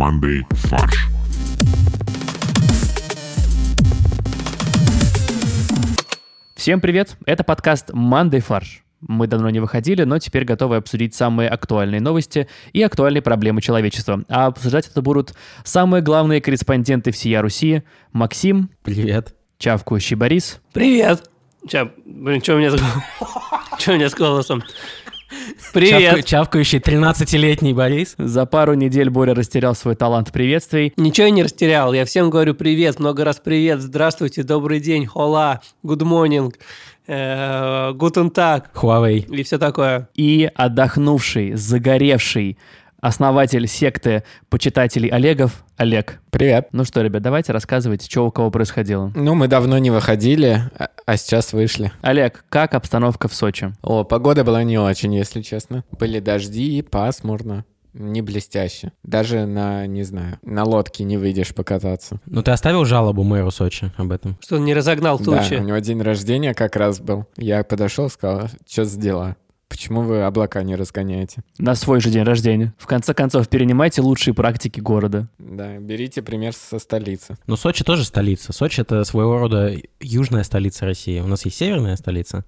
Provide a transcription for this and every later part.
командой «Фарш». Всем привет! Это подкаст «Мандай фарш». Мы давно не выходили, но теперь готовы обсудить самые актуальные новости и актуальные проблемы человечества. А обсуждать это будут самые главные корреспонденты всея Руси. Максим. Привет. Чавкающий Борис. Привет. Ча, блин, что у меня с, что у меня с голосом? Привет. Чавка- чавкающий 13-летний Борис. За пару недель Боря растерял свой талант приветствий. Ничего я не растерял. Я всем говорю привет, много раз привет, здравствуйте, добрый день, хола, good morning, э, guten tag Huawei. и все такое. И отдохнувший, загоревший основатель секты почитателей Олегов Олег. Привет. Ну что, ребят, давайте рассказывайте, что у кого происходило. Ну, мы давно не выходили, а- а сейчас вышли. Олег, как обстановка в Сочи? О, погода была не очень, если честно. Были дожди, пасмурно. Не блестяще. Даже на, не знаю, на лодке не выйдешь покататься. Ну ты оставил жалобу мэру Сочи об этом? Что он не разогнал тучи. Да, у него день рождения как раз был. Я подошел, сказал, что за дела? Почему вы облака не разгоняете? На свой же день рождения. В конце концов, перенимайте лучшие практики города. Да, берите пример со столицы. Ну Сочи тоже столица. Сочи это своего рода южная столица России. У нас есть северная столица,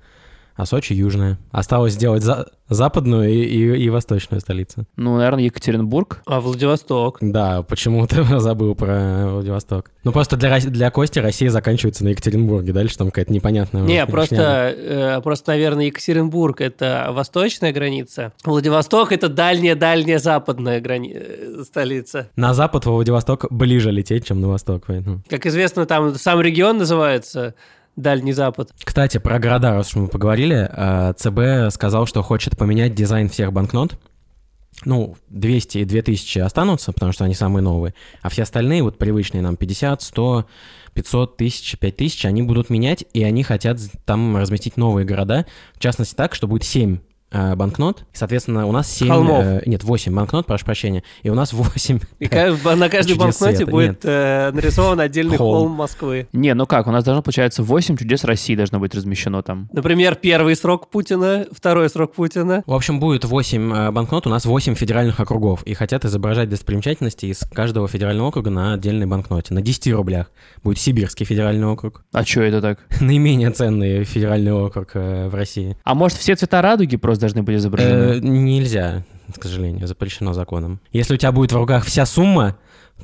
а Сочи южная. Осталось сделать за- западную и, и- и восточную столицу. Ну, наверное, Екатеринбург. А Владивосток? Да, почему-то забыл про Владивосток. Ну просто для, для Кости Россия заканчивается на Екатеринбурге. Дальше там какая-то непонятная... Не, просто, э, просто, наверное, Екатеринбург — это восточная граница. Владивосток — это дальняя-дальняя западная грани... э, столица. На запад во Владивосток ближе лететь, чем на восток, поэтому... Как известно, там сам регион называется Дальний Запад. Кстати, про города, раз уж мы поговорили, э, ЦБ сказал, что хочет поменять дизайн всех банкнот. Ну, 200 и 2000 останутся, потому что они самые новые, а все остальные, вот привычные нам, 50, 100, 500 тысяч, 5000, они будут менять, и они хотят там разместить новые города, в частности так, что будет 7 э, банкнот, и, соответственно, у нас 7... Холмов. нет, 8 банкнот, прошу прощения, и у нас 8... И на каждой банкноте света, будет э, нарисован отдельный Холм. холм Москвы. Не, ну как, у нас должно, получается, 8 чудес России должно быть размещено там. Например, первый срок Путина, второй срок Путина. В общем, будет 8 э, банкнот, у нас 8 федеральных округов, и хотят изображать достопримечательности из каждого федерального округа на отдельной банкноте. На 10 рублях будет Сибирский федеральный округ, А что это так? наименее ценный федеральный округ э, в России. А может, все цвета радуги просто должны быть изображены? Э, нельзя, к сожалению, запрещено законом. Если у тебя будет в руках вся сумма,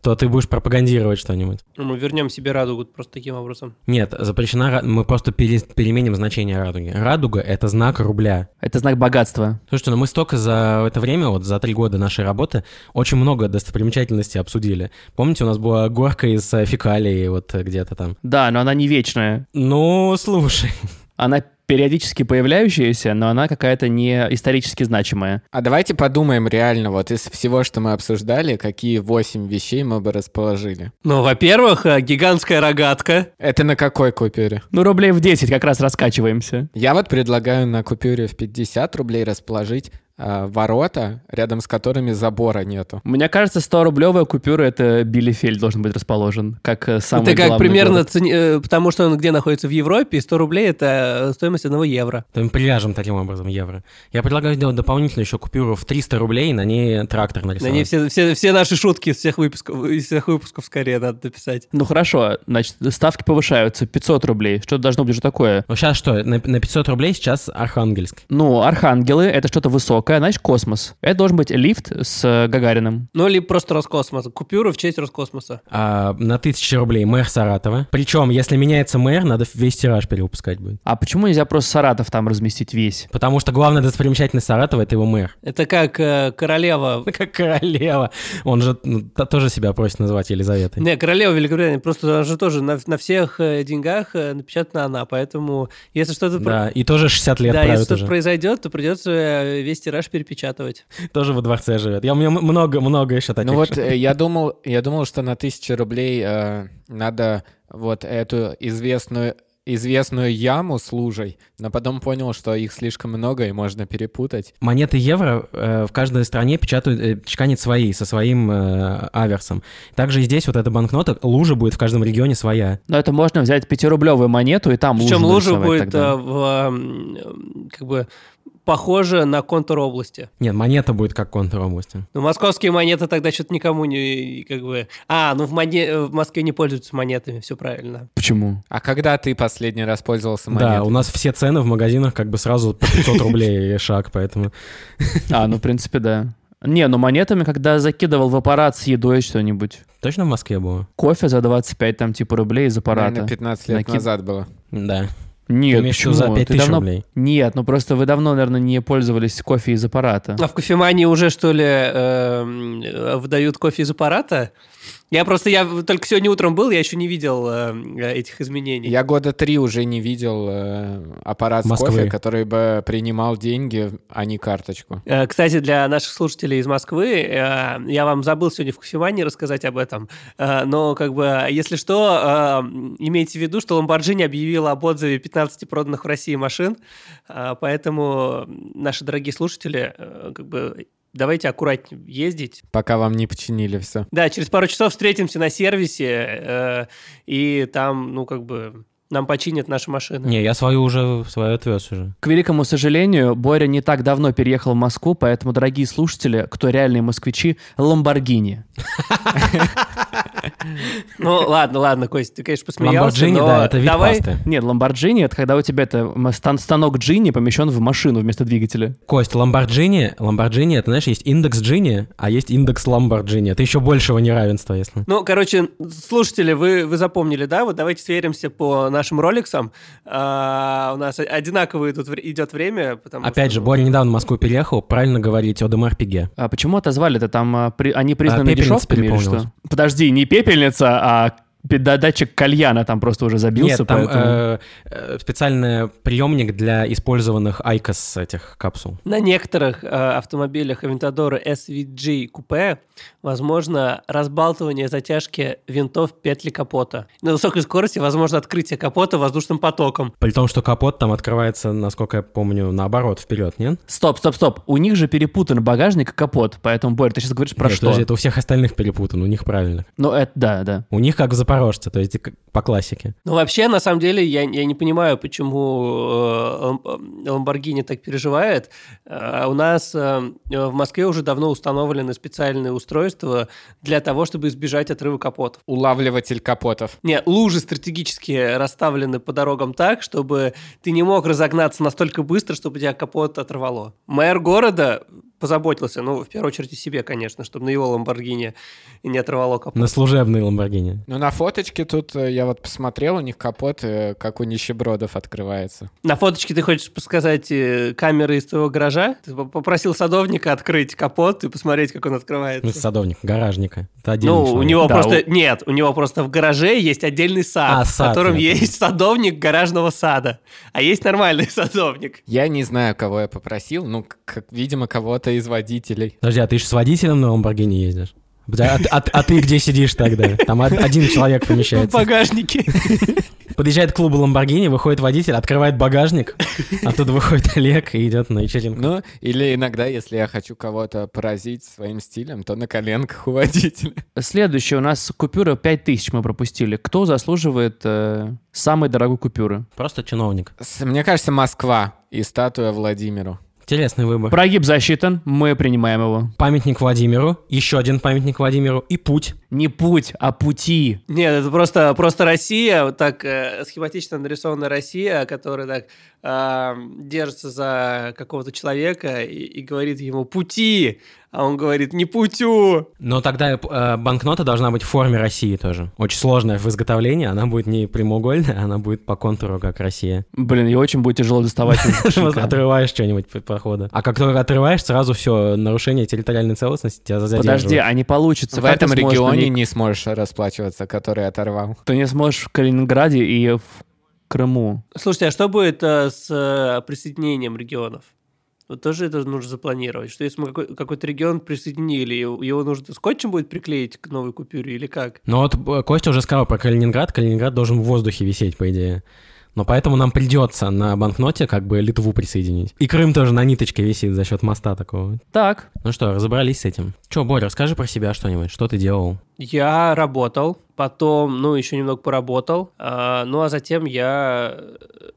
то ты будешь пропагандировать что-нибудь. Ну, Мы вернем себе радугу просто таким образом. Нет, запрещена, мы просто пере- переменим значение радуги. Радуга — это знак рубля. Это знак богатства. Слушайте, ну мы столько за это время, вот за три года нашей работы, очень много достопримечательностей обсудили. Помните, у нас была горка из э, фекалий вот где-то там? Да, но она не вечная. Ну, слушай. Она периодически появляющаяся, но она какая-то не исторически значимая. А давайте подумаем реально, вот из всего, что мы обсуждали, какие восемь вещей мы бы расположили. Ну, во-первых, э, гигантская рогатка. Это на какой купюре? Ну, рублей в 10 как раз раскачиваемся. Я вот предлагаю на купюре в 50 рублей расположить ворота, рядом с которыми забора нету. Мне кажется, 100-рублевая купюра — это Билефель должен быть расположен, как э, самый это как примерно, город. цени- э, потому что он где находится в Европе, и 100 рублей — это э, стоимость одного евро. То мы привяжем таким образом евро. Я предлагаю сделать дополнительно еще купюру в 300 рублей, на ней трактор На нарисовать. ней все, все, все наши шутки из всех выпусков, из всех выпусков скорее надо написать. Ну хорошо, значит, ставки повышаются, 500 рублей. Что должно быть уже такое? Ну сейчас что, на, на 500 рублей сейчас Архангельск. Ну, архангелы — это что-то высокое, значит, космос. Это должен быть лифт с э, Гагариным. Ну, или просто Роскосмос. Купюру в честь Роскосмоса. А, на 1000 рублей мэр Саратова. Причем, если меняется мэр, надо весь тираж перевыпускать будет. А почему нельзя просто Саратов там разместить весь? Потому что главная достопримечательность Саратова — это его мэр. Это как э, королева... Как королева. Он же ну, тоже себя просит называть Елизаветой. Не, королева Великобритании, просто она же тоже на, на всех э, деньгах э, напечатана она, поэтому если что-то... Да, и тоже 60 лет Да, если что-то произойдет, то придется весь тираж перепечатывать. Тоже во дворце живет. Я, у меня много-много еще таких. Ну вот э, я думал, я думал, что на тысячу рублей э, надо вот эту известную известную яму с лужей, но потом понял, что их слишком много и можно перепутать. Монеты евро э, в каждой стране печатают, э, чеканят свои, со своим э, аверсом. Также и здесь вот эта банкнота, лужа будет в каждом регионе своя. Но это можно взять пятирублевую монету и там Причем лужу лужа будет тогда. э, в, м, как бы похоже на контур области. Нет, монета будет как контур области. Ну, московские монеты тогда что-то никому не, как бы... А, ну в, моне... в Москве не пользуются монетами, все правильно. Почему? А когда ты последний раз пользовался Да, монетой? у нас все цены в магазинах как бы сразу по 500 рублей шаг, поэтому... А, ну, в принципе, да. Не, ну монетами, когда закидывал в аппарат с едой что-нибудь. Точно в Москве было? Кофе за 25 там типа рублей из аппарата. Наверное, 15 лет Накид- назад было. Да. Нет, Ты почему? за Ты 5000 давно- рублей? Нет, ну просто вы давно, наверное, не пользовались кофе из аппарата. А в кофемании уже, что ли, эм, э, выдают кофе из аппарата? Я просто, я только сегодня утром был, я еще не видел э, этих изменений. Я года три уже не видел э, аппарат Москвы. кофе, который бы принимал деньги, а не карточку. Э, Кстати, для наших слушателей из Москвы, э, я вам забыл сегодня в кофемании рассказать об этом, э, но как бы, если что, э, имейте в виду, что Lamborghini объявила об отзыве 15 проданных в России машин, э, поэтому наши дорогие слушатели, э, как бы, давайте аккуратнее ездить. Пока вам не починили все. Да, через пару часов встретимся на сервисе, э, и там, ну, как бы, нам починят наши машины. Не, я свою уже, свою отвез уже. К великому сожалению, Боря не так давно переехал в Москву, поэтому, дорогие слушатели, кто реальные москвичи, Ламборгини. Ну, ладно, ладно, Костя, ты, конечно, посмеялся, Ламборджини, да, это вид давай... пасты. Нет, Ламборджини — это когда у тебя это станок Джини помещен в машину вместо двигателя. Кость, Ламборджини, Ламборджини, это, знаешь, есть индекс Джини, а есть индекс Ламборджини. Это еще большего неравенства, если... Ну, короче, слушатели, вы, вы запомнили, да? Вот давайте сверимся по нашим роликсам. А, у нас одинаково идут, вр- идет время, потому Опять что... же, Боря недавно в Москву переехал, правильно говорить, Одемар Пиге. А почему отозвали-то? Там а, при- они признаны пепельница дешевками или что? Подожди, не пепельница, а датчик кальяна там просто уже забился, Нет, там поэтому... э, э, специальный приемник для использованных ICOS этих капсул. На некоторых э, автомобилях Aventador SVG купе возможно разбалтывание затяжки винтов петли капота. На высокой скорости возможно открытие капота воздушным потоком. При том, что капот там открывается, насколько я помню, наоборот, вперед, нет? Стоп, стоп, стоп. У них же перепутан багажник и капот, поэтому, Борь, ты сейчас говоришь про Нет, что? подожди, это у всех остальных перепутано, у них правильно. Ну, это да, да. У них как в Запорожце, то есть по классике. Ну, вообще, на самом деле, я, я не понимаю, почему э, Лам- Lamborghini так переживает. Э, У нас э, в Москве уже давно установлены специальные устройства для того, чтобы избежать отрыва капотов. Улавливатель капотов. Нет, лужи стратегически расставлены по дорогам так, чтобы ты не мог разогнаться настолько быстро, чтобы тебя капот оторвало. Мэр города позаботился, ну, в первую очередь о себе, конечно, чтобы на его Ламборгини не оторвало капот. На служебный Ламборгини. Ну, на фоточке тут э, я вот посмотрел, у них капот, э, как у нищебродов, открывается. На фоточке ты хочешь сказать э, камеры из твоего гаража? Ты попросил садовника открыть капот и посмотреть, как он Ну, открывается. садовник, гаражника. Это отдельный Ну, у человек. него Да, просто... Нет, у него просто в гараже есть отдельный сад, А, в сад, котором я есть садовник гаражного сада. А есть нормальный садовник. Я не знаю, кого я попросил, ну, как, видимо, кого-то из водителей. Подожди, а ты же с водителем на Ламборгини ездишь? А, ты- а а ты где сидишь тогда? Там од- один человек В помещается. багажнике. Подъезжает к клубу Ламборгини, выходит водитель, открывает багажник, оттуда выходит Олег и идет на вечеринку. Ну, или иногда, если я хочу кого-то поразить своим стилем, то на коленках у водителя. Следующее у нас купюра 5000 мы пропустили. Кто заслуживает э, самой дорогой купюры? Просто чиновник. Мне кажется, Москва и статуя Владимиру. Интересный выбор. Прогиб засчитан, мы принимаем его. Памятник Владимиру, еще один памятник Владимиру и путь. Не путь, а пути. Нет, это просто, просто Россия, вот так э, схематично нарисованная Россия, которая так э, держится за какого-то человека и, и говорит ему «пути», а он говорит «не путю». Но тогда э, банкнота должна быть в форме России тоже. Очень сложная в изготовлении, она будет не прямоугольная, она будет по контуру, как Россия. Блин, ее очень будет тяжело доставать. Отрываешь что-нибудь по прохода. А как только отрываешь, сразу все, нарушение территориальной целостности тебя задерживает. Подожди, а не получится. В Как ты этом регионе ней- не сможешь расплачиваться, который оторвал. Ты не сможешь в Калининграде и в Крыму. Слушайте, а что будет э, с э, присоединением регионов? Вот тоже это нужно запланировать. Что если мы какой- какой-то регион присоединили, его его нужно скотчем будет приклеить к новой купюре или как? Ну вот э, Костя уже сказал про Калининград. Калининград должен в воздухе висеть, по идее. Но поэтому нам придется на банкноте как бы Литву присоединить. И Крым тоже на ниточке висит за счет моста такого. Так, Ну что, разобрались с этим? Че, Боря, расскажи про себя что-нибудь. Что ты делал? Я работал, потом, ну, еще немного поработал, а, ну, а затем я э,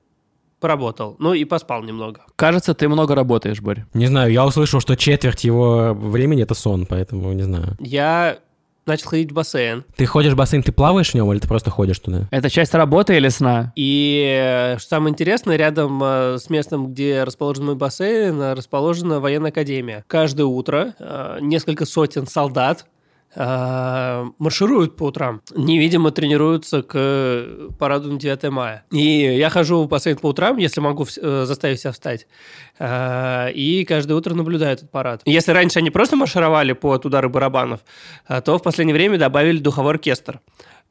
поработал. Ну и поспал немного. Кажется, ты много работаешь, Борь. Не знаю, я услышал, что четверть его времени это сон, поэтому не знаю. Я начал ходить в бассейн. Ты ходишь в бассейн, ты плаваешь в нем или ты просто ходишь туда? Это часть работы или сна? И э, что самое интересное, рядом э, с местом, где расположен мой бассейн, э, расположена военная академия. Каждое утро несколько сотен солдат маршируют по утрам. Невидимо тренируются к параду на 9 мая. И я хожу в бассейн по утрам, если могу э, заставить себя встать. Э, И каждое утро наблюдаю этот парад. Если раньше они просто маршировали под удары барабанов, э, то в последнее время добавили духовой оркестр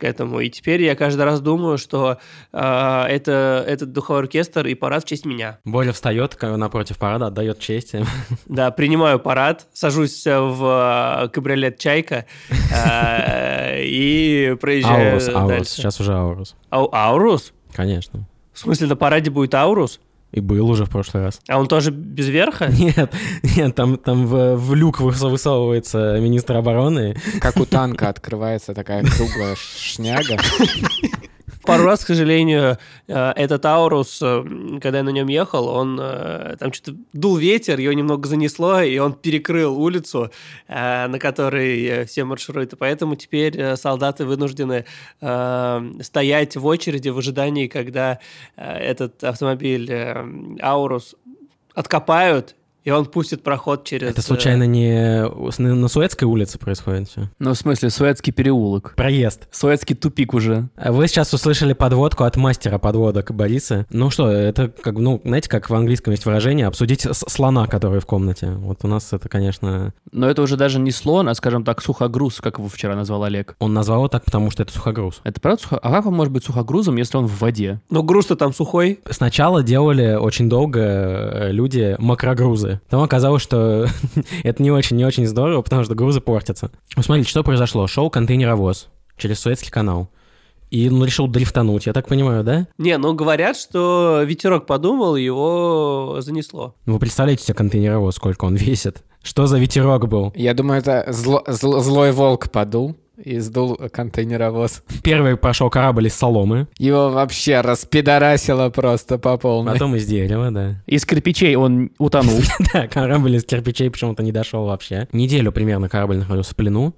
к этому. И теперь я каждый раз думаю, что э, это, этот духовой оркестр и парад в честь меня. Боря встает напротив парада, отдает честь. Да, принимаю парад, сажусь в э, кабриолет «Чайка» э, и проезжаю Аурус, Аурус, дальше. сейчас уже Аурус. Ау- Аурус? Конечно. В смысле, на параде будет Аурус? И был уже в прошлый раз. А он тоже без верха? Нет, нет, там, там в, в люк выс- высовывается министр обороны. Как у танка открывается такая круглая шняга. Пару раз, к сожалению, э, этот Аурус, э, когда я на нем ехал, он э, там что-то дул ветер, его немного занесло, и он перекрыл улицу, на которой все маршируют. Поэтому теперь солдаты вынуждены стоять в очереди в ожидании, когда этот автомобиль Аурус откопают, и он пустит проход через... Это э, случайно не на Суэцкой улице происходит все? Ну, в смысле, Суэцкий переулок. Проезд. Суэцкий тупик уже. А Вы сейчас услышали подводку от мастера подводок Бориса. Ну что, это как, ну, знаете, как в английском есть выражение, обсудить слона, который в комнате. Вот у нас это, конечно, Но это уже даже не слон, а, скажем так, сухогруз, как его вчера назвал Олег. он назвал его так, потому что это сухогруз. Это правда сухо... А как он может быть сухогрузом, если он в воде? Ну, груз-то там сухой. Сначала делали очень долго э, люди макрогрузы. Потом оказалось, что это не очень, не очень здорово, потому что грузы портятся. Ну, смотрите, что произошло. Шел контейнеровоз через Суэцкий канал. И он решил дрифтануть, я так понимаю, да? Не, ну говорят, что ветерок подумал, его занесло. Ну, Вы представляете себе контейнеровоз, сколько он весит? Что за ветерок был? Я думаю, это зло- зл- злой волк подул и сдул контейнеровоз. Первый прошел корабль из соломы, Его вообще распидорасило просто по полной. потом из дерева, да. Из кирпичей он утонул. Да, корабль из кирпичей почему-то не дошел вообще. Неделю примерно корабль находился в плену.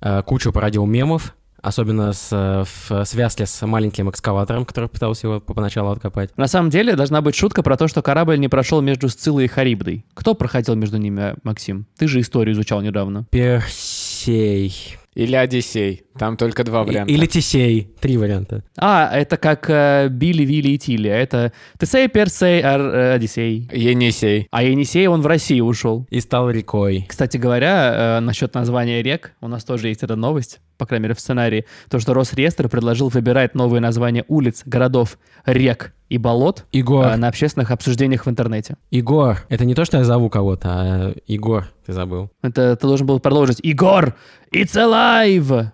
Э, Кучу породил мемов, особенно с, э, в связке с маленьким экскаватором, который пытался его поначалу откопать. На самом деле, должна быть шутка про то, что корабль не прошел между Сциллой и Харибдой. Кто проходил между ними, Максим? Ты же историю изучал недавно. Персей. Или Одиссей. Там только два варианта. Или Тесей. Три варианта. А, это как э, Билли, Вилли и Тилли. а Это Тесей, Персей, Ар- э, Одиссей. Енисей. А Енисей, он в России ушел. И стал рекой. Кстати говоря, э, насчет названия рек, у нас тоже есть эта новость, по крайней мере в сценарии, то, что Росреестр предложил выбирать новые названия улиц, городов, рек и болот Егор. э, на общественных обсуждениях в интернете. Егор. Это не то, что я зову кого-то, а Егор, ты забыл. Это ты должен был продолжить. Игор, it's alive!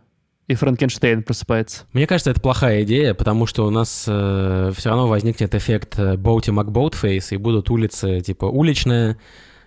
И Франкенштейн просыпается. Мне кажется, это плохая идея, потому что у нас все равно возникнет эффект э, Boaty McBoatface, и будут улицы типа уличная,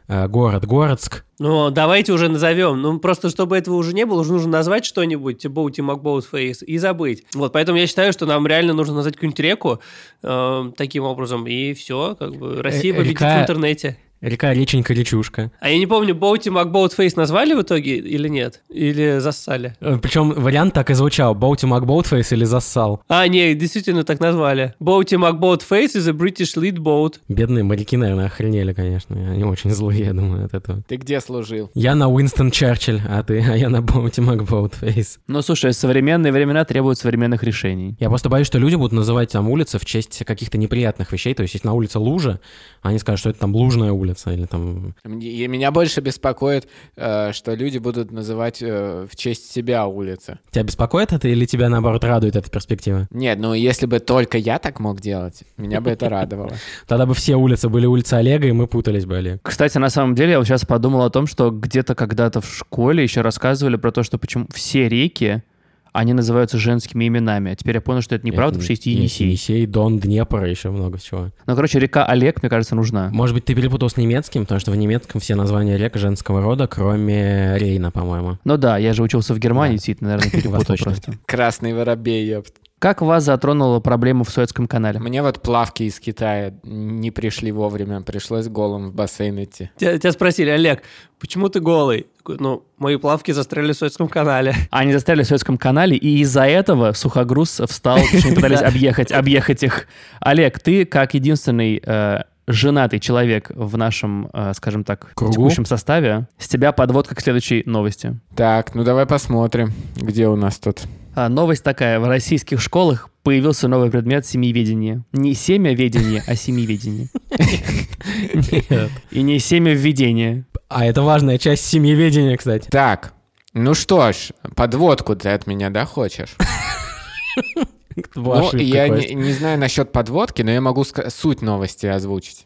э, город Городск. Ну, давайте уже назовем. Ну, просто чтобы этого уже не было, уже нужно назвать что-нибудь, Boaty McBoatface, и забыть. Вот, поэтому я считаю, что нам реально нужно назвать какую-нибудь реку э, таким образом, и все, как бы Россия Э, победит река- в интернете. Река Реченька Речушка. А я не помню, Boaty McBoatface назвали в итоге или нет? Или зассали? Причем вариант так и звучал. Boaty McBoatface или зассал. А, не, действительно так назвали. Boaty McBoatface is a British lead boat. Бедные моряки, наверное, охренели, конечно. Они очень злые, я думаю, от этого. Ты где служил? Я на Уинстон Черчилль, а ты, а я на Boaty McBoatface. Ну, слушай, современные времена требуют современных решений. Я просто боюсь, что люди будут называть там улицы в честь каких-то неприятных вещей. То есть, если на улице лужа, они скажут, что это там лужная улица или там... И Меня больше беспокоит, э, что люди будут называть э, в честь себя улицы. Тебя беспокоит это или тебя, наоборот, радует эта перспектива? Нет, ну если бы только я так мог делать, меня бы это радовало. Тогда бы все улицы были улицы Олега, и мы путались бы, Олег. Кстати, на самом деле, я вот сейчас подумал о том, что где-то когда-то в школе еще рассказывали про то, что почему все реки, они называются женскими именами. А теперь я понял, что это неправда, потому что есть Енисей. Енисей, Дон, Днепр и еще много чего. Ну, короче, река Олег, мне кажется, нужна. Может быть, ты перепутал с немецким, потому что в немецком все названия рек женского рода, кроме Рейна, по-моему. Ну да, я же учился в Германии, Да. действительно, наверное, перепутал просто. Красный воробей, ёпт. Как вас затронула проблема в Суэцком канале? Мне вот плавки из Китая не пришли вовремя, пришлось голым в бассейн идти. Тебя, тебя спросили, Олег, почему ты голый? Такой, ну, мои плавки застряли в Суэцком канале. Они застряли в Суэцком канале, и из-за этого Сухогруз встал, потому что они пытались объехать, объехать их. Олег, ты как единственный э, женатый человек в нашем, э, скажем так, Кругу? текущем составе, с тебя подводка к следующей новости. Так, ну давай посмотрим, где у нас тут. А, новость такая. В российских школах появился новый предмет семьеведение. Не семяведение, а семьеведение. И не семявведение. А это важная часть семьеведения, кстати. Так, ну что ж, подводку ты от меня, да, хочешь? Ну, я не, не знаю насчет подводки, но я могу суть новости озвучить.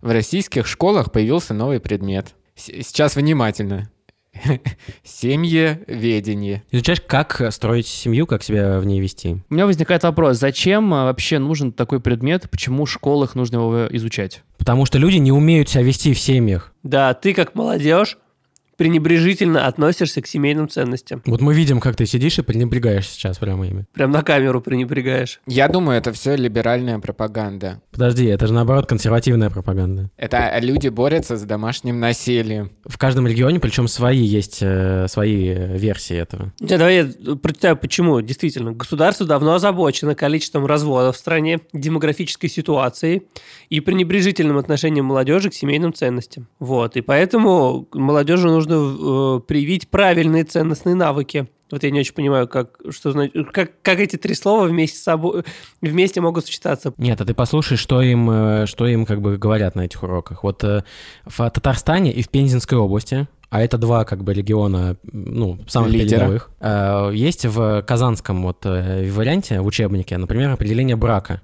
В российских школах появился новый предмет. Сейчас внимательно. Семьеведение. Изучаешь, как строить семью, как себя в ней вести. У меня возникает вопрос, зачем а, вообще нужен такой предмет, почему в школах нужно его изучать? Потому что люди не умеют себя вести в семьях. Да, ты как молодежь пренебрежительно относишься к семейным ценностям. Вот мы видим, как ты сидишь и пренебрегаешь сейчас прямо ими. Прям на камеру пренебрегаешь. Я думаю, это все либеральная пропаганда. Подожди, это же наоборот консервативная пропаганда. Это люди борются с домашним насилием. В каждом регионе, причем свои есть э, свои э, версии этого. Да, давай я прочитаю, почему. Действительно, государство давно озабочено количеством разводов в стране, демографической ситуацией и пренебрежительным отношением молодежи к семейным ценностям. Вот, и поэтому молодежи нужно э, привить правильные ценностные навыки. Вот я не очень понимаю, как, что, значит- как, как эти три слова вместе, с собой, вместе могут сочетаться. Нет, а ты послушай, что им, э, что им как бы говорят на этих уроках. Вот э, в Татарстане и в Пензенской области, а это два как бы региона, ну, самых Лидера. передовых, э, есть в казанском вот э, варианте, в учебнике, например, определение брака.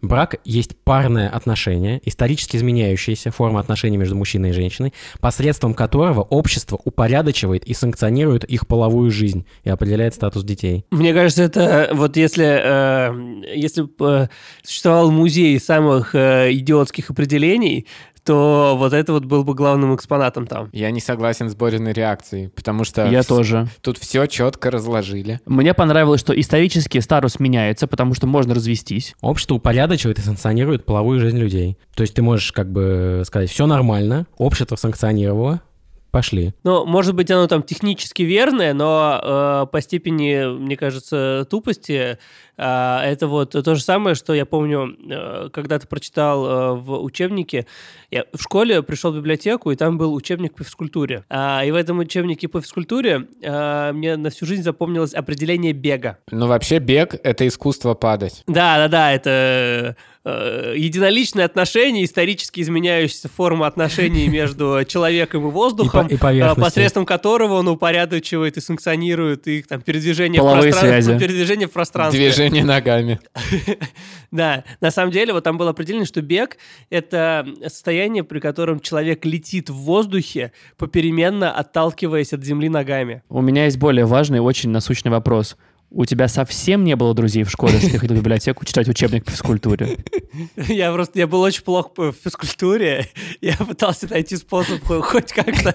Брак есть парное отношение, исторически изменяющаяся форма отношений между мужчиной и женщиной, посредством которого общество упорядочивает и санкционирует их половую жизнь и определяет статус детей. Мне кажется, это вот если, э, если бы существовал музей самых э, идиотских определений, то вот это вот был бы главным экспонатом там. Я не согласен с Бориной реакцией, потому что Я вс- тоже. тут все четко разложили. Мне понравилось, что исторически статус меняется, потому что можно развестись. Общество упорядочивает и санкционирует половую жизнь людей. То есть ты можешь как бы сказать, все нормально, общество санкционировало, пошли. Ну, может быть, оно там технически верное, но э, по степени, мне кажется, тупости э, это вот то же самое, что я помню, э, когда-то прочитал э, в учебнике. Я в школе пришел в библиотеку, и там был учебник по физкультуре. А, и в этом учебнике по физкультуре э, мне на всю жизнь запомнилось определение бега. Ну, вообще, бег — это искусство падать. Да, да, да, это э, единоличные отношения, исторически изменяющаяся форма отношений между человеком и воздухом, И и э, посредством которого он упорядочивает и санкционирует их там передвижение, в, пространстве, передвижение в пространстве. Движение ногами. Да, на самом деле, вот там было определение, что бег — это состояние, при котором человек летит в воздухе, попеременно отталкиваясь от земли ногами. У меня есть более важный, очень насущный вопрос. У тебя совсем не было друзей в школе, что ты ходил в библиотеку читать учебник по физкультуре? Я просто, я был очень плох по физкультуре, я пытался найти способ хо- хоть как-то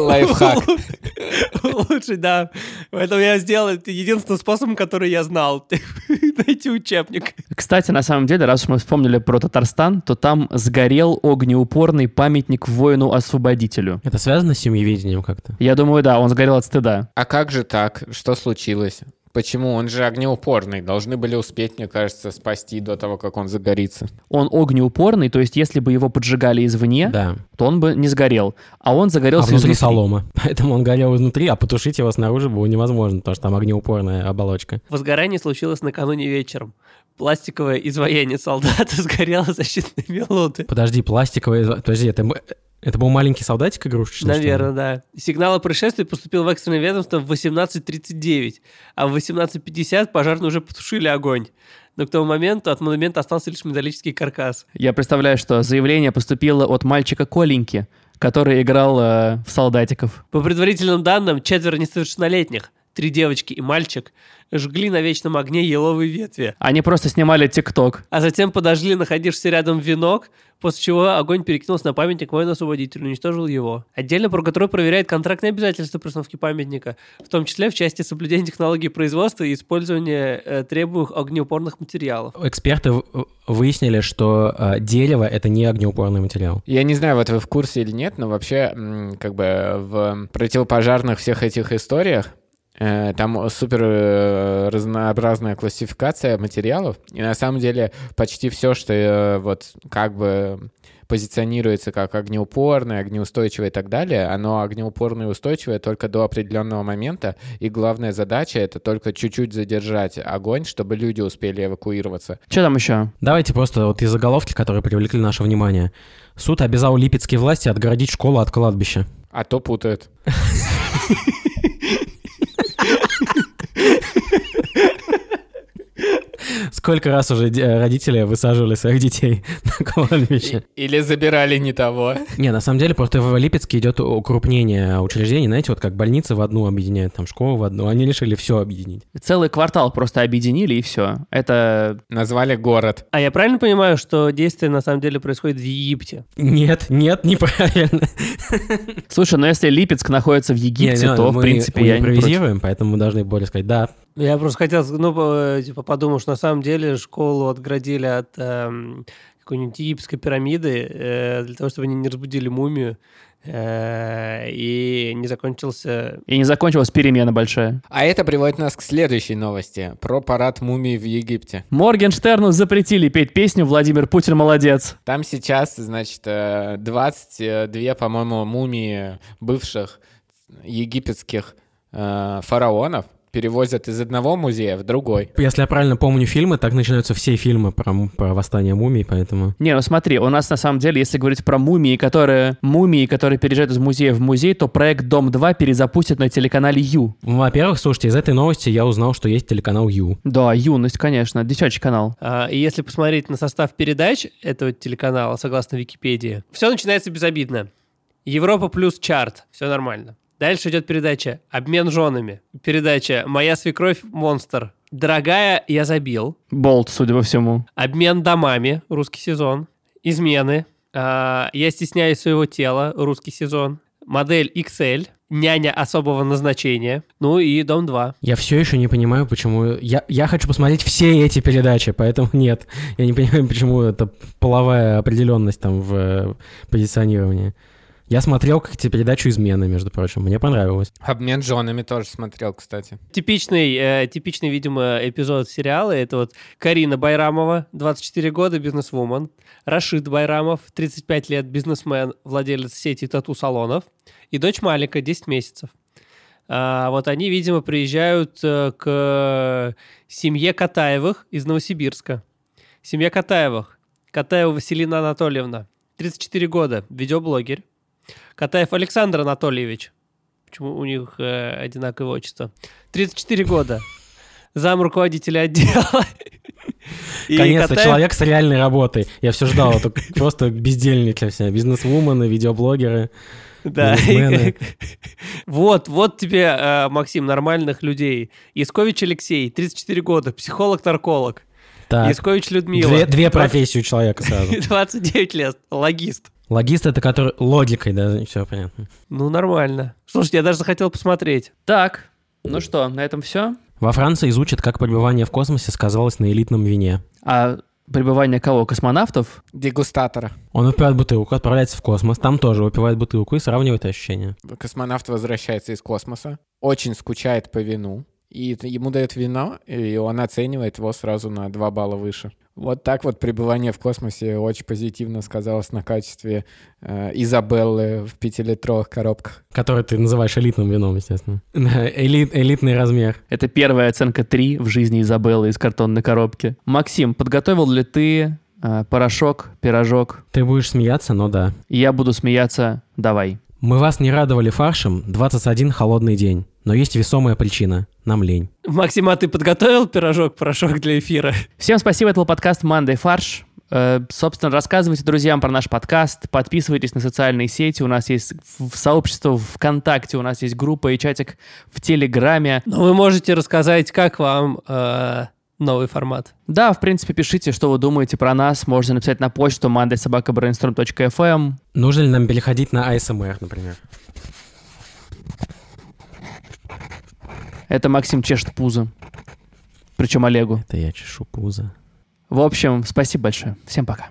Лайфхак. улучшить, да. Поэтому я сделал это единственным способом, который я знал. Найти учебник. Кстати, на самом деле, раз уж мы вспомнили про Татарстан, то там сгорел огнеупорный памятник воину-освободителю. Это связано с семьеведением как-то? Я думаю, да, он сгорел от стыда. А как же так? Что случилось? Почему? Он же огнеупорный. Должны были успеть, мне кажется, спасти до того, как он загорится. Он огнеупорный, то есть если бы его поджигали извне, Да. то он бы не сгорел. А он А загорелся внутри изнутри. солома. Поэтому он горел изнутри, а потушить его снаружи было невозможно, потому что там огнеупорная оболочка. Возгорание случилось накануне вечером. Пластиковое изваяние солдата сгорело за считанные минуты. Подожди, пластиковый... из- Подожди, это, это был маленький солдатик игрушечный? Наверное, да. Сигнал о происшествии поступил в экстренное ведомство в 18.39, а в 18.50 пожарные уже потушили огонь. Но к тому моменту от монумента остался лишь металлический каркас. Я представляю, что заявление поступило от мальчика Коленьки, который играл э, в солдатиков. По предварительным данным, четверо несовершеннолетних, три девочки и мальчик, жгли на вечном огне еловые ветви, Они просто снимали ТикТок. а затем подожгли находившийся рядом венок, после чего огонь перекинулся на памятник воину-освободителю, уничтожил его. Отдельно прокуратура проверяет контрактные обязательства при установке памятника, в том числе в части соблюдения технологий производства и использования э, требуемых огнеупорных материалов. Эксперты выяснили, что э, дерево — это не огнеупорный материал. Я не знаю, вот вы в курсе или нет, но вообще, как бы в противопожарных всех этих историях там супер э, разнообразная классификация материалов. И на самом деле почти все, что э, вот как бы позиционируется как огнеупорное, огнеустойчивое и так далее, оно огнеупорное и устойчивое только до определенного момента, и главная задача — это только чуть-чуть задержать огонь, чтобы люди успели эвакуироваться. Что там еще? Давайте просто вот из заголовки, которые привлекли наше внимание. Суд обязал липецкие власти отгородить школу от кладбища. А то путают. Сколько раз уже родители высаживали своих детей на кладбище? Или забирали не того. Не, на самом деле просто в Липецке идет укрупнение учреждений. Знаете, вот как больницы в одну объединяют, там школу в одну. Они решили все объединить. Целый квартал просто объединили, и все. Это Назвали город. А я правильно понимаю, что действие на самом деле происходит в Египте? Нет, нет, неправильно. Слушай, ну если Липецк находится в Египте, Не, не, то, в мы- принципе, мы я не против. поэтому мы должны более сказать, да, Я просто хотел, ну, по- типа, подумал, что на самом деле школу отградили от эм, какой-нибудь египетской пирамиды э, для того, чтобы они не разбудили мумию э, и не закончился... И не закончилась перемена большая. А это приводит нас к следующей новости про парад мумий в Египте. Моргенштерну запретили петь песню «Владимир Путин молодец». Там сейчас, значит, э, 22, по-моему, мумии бывших египетских э, фараонов перевозят из одного музея в другой. Если я правильно помню фильмы, так начинаются все фильмы про, про восстание мумий, поэтому... Не, ну смотри, у нас на самом деле, если говорить про мумии, которые мумии, которые переезжают из музея в музей, то проект Дом-2 перезапустят на телеканале Ю. Во-первых, слушайте, из этой новости я узнал, что есть телеканал Ю. Да, юность, конечно, девчачий канал. А, и если посмотреть на состав передач этого телеканала, согласно Википедии, все начинается безобидно. Европа плюс чарт, все нормально. Дальше идет передача «Обмен женами». Передача «Моя свекровь монстр». «Дорогая, я забил». Болт, судя по всему. «Обмен домами», русский сезон. «Измены». А, «Я стесняюсь своего тела», русский сезон. «Модель XL». «Няня особого назначения». Ну и «Дом-2». Я все еще не понимаю, почему... Я, я хочу посмотреть все эти передачи, поэтому нет. Я не понимаю, почему это половая определенность там в позиционировании. Я смотрел как эти передачу «Измены», между прочим. Мне понравилось. Обмен женами тоже смотрел, кстати. Типичный, э, типичный, видимо, эпизод сериала. Это вот Карина Байрамова, 24 года, бизнесвумен. Рашид Байрамов, 35 лет, бизнесмен, владелец сети тату-салонов. И дочь Малика, 10 месяцев. А, вот они, видимо, приезжают э, к семье Катаевых из Новосибирска. Семья Катаевых. Катаева Василина Анатольевна, 34 года, видеоблогер. Катаев Александр Анатольевич, Почему у них э, одинаковое отчество? 34 года. Зам руководителя отдела. Конечно, Катаев- человек с реальной работой. Я все ждал, это просто бездельники все. Бизнесвумены, видеоблогеры. Да. Вот, вот тебе, э, Максим, нормальных людей. Яскович Алексей, 34 года, психолог-нарколог. Так, Яскович Людмила. две, две 20 профессии у человека сразу. 29 лет, логист. Логист — это который логикой, да, все понятно. Ну, нормально. Слушайте, я даже захотел посмотреть. Так, ну что, на этом все? Во Франции изучат, как пребывание в космосе сказалось на элитном вине. А пребывание кого? Космонавтов? Дегустатора. Он выпивает бутылку, отправляется в космос, там тоже выпивает бутылку и сравнивает ощущения. Космонавт возвращается из космоса, очень скучает по вину, и ему дают вино, и он оценивает его сразу на 2 балла выше. Вот так вот пребывание в космосе очень позитивно сказалось на качестве э, Изабеллы в пятилитровых коробках. Который ты называешь элитным вином, естественно. Элит- элитный размер. Это первая оценка 3 в жизни Изабеллы из картонной коробки. Максим, подготовил ли ты э, порошок, пирожок? Ты будешь смеяться, но да. Я буду смеяться. Давай. Мы вас не радовали фаршем 21 холодный день, но есть весомая причина – нам лень. Максим, а ты подготовил пирожок, порошок для эфира? Всем спасибо, это был подкаст «Мандай фарш». Э, собственно, рассказывайте друзьям про наш подкаст, подписывайтесь на социальные сети, у нас есть сообщество в ВКонтакте, у нас есть группа и чатик в Телеграме. Но вы можете рассказать, как вам э, новый формат. Да, в принципе, пишите, что вы думаете про нас, можете написать на почту mandaysobakabrainstorm.fm. Нужно ли нам переходить на ASMR, например? Это Максим чешет пузо. Причем Олегу. Это я чешу пузо. В общем, спасибо большое. Всем пока.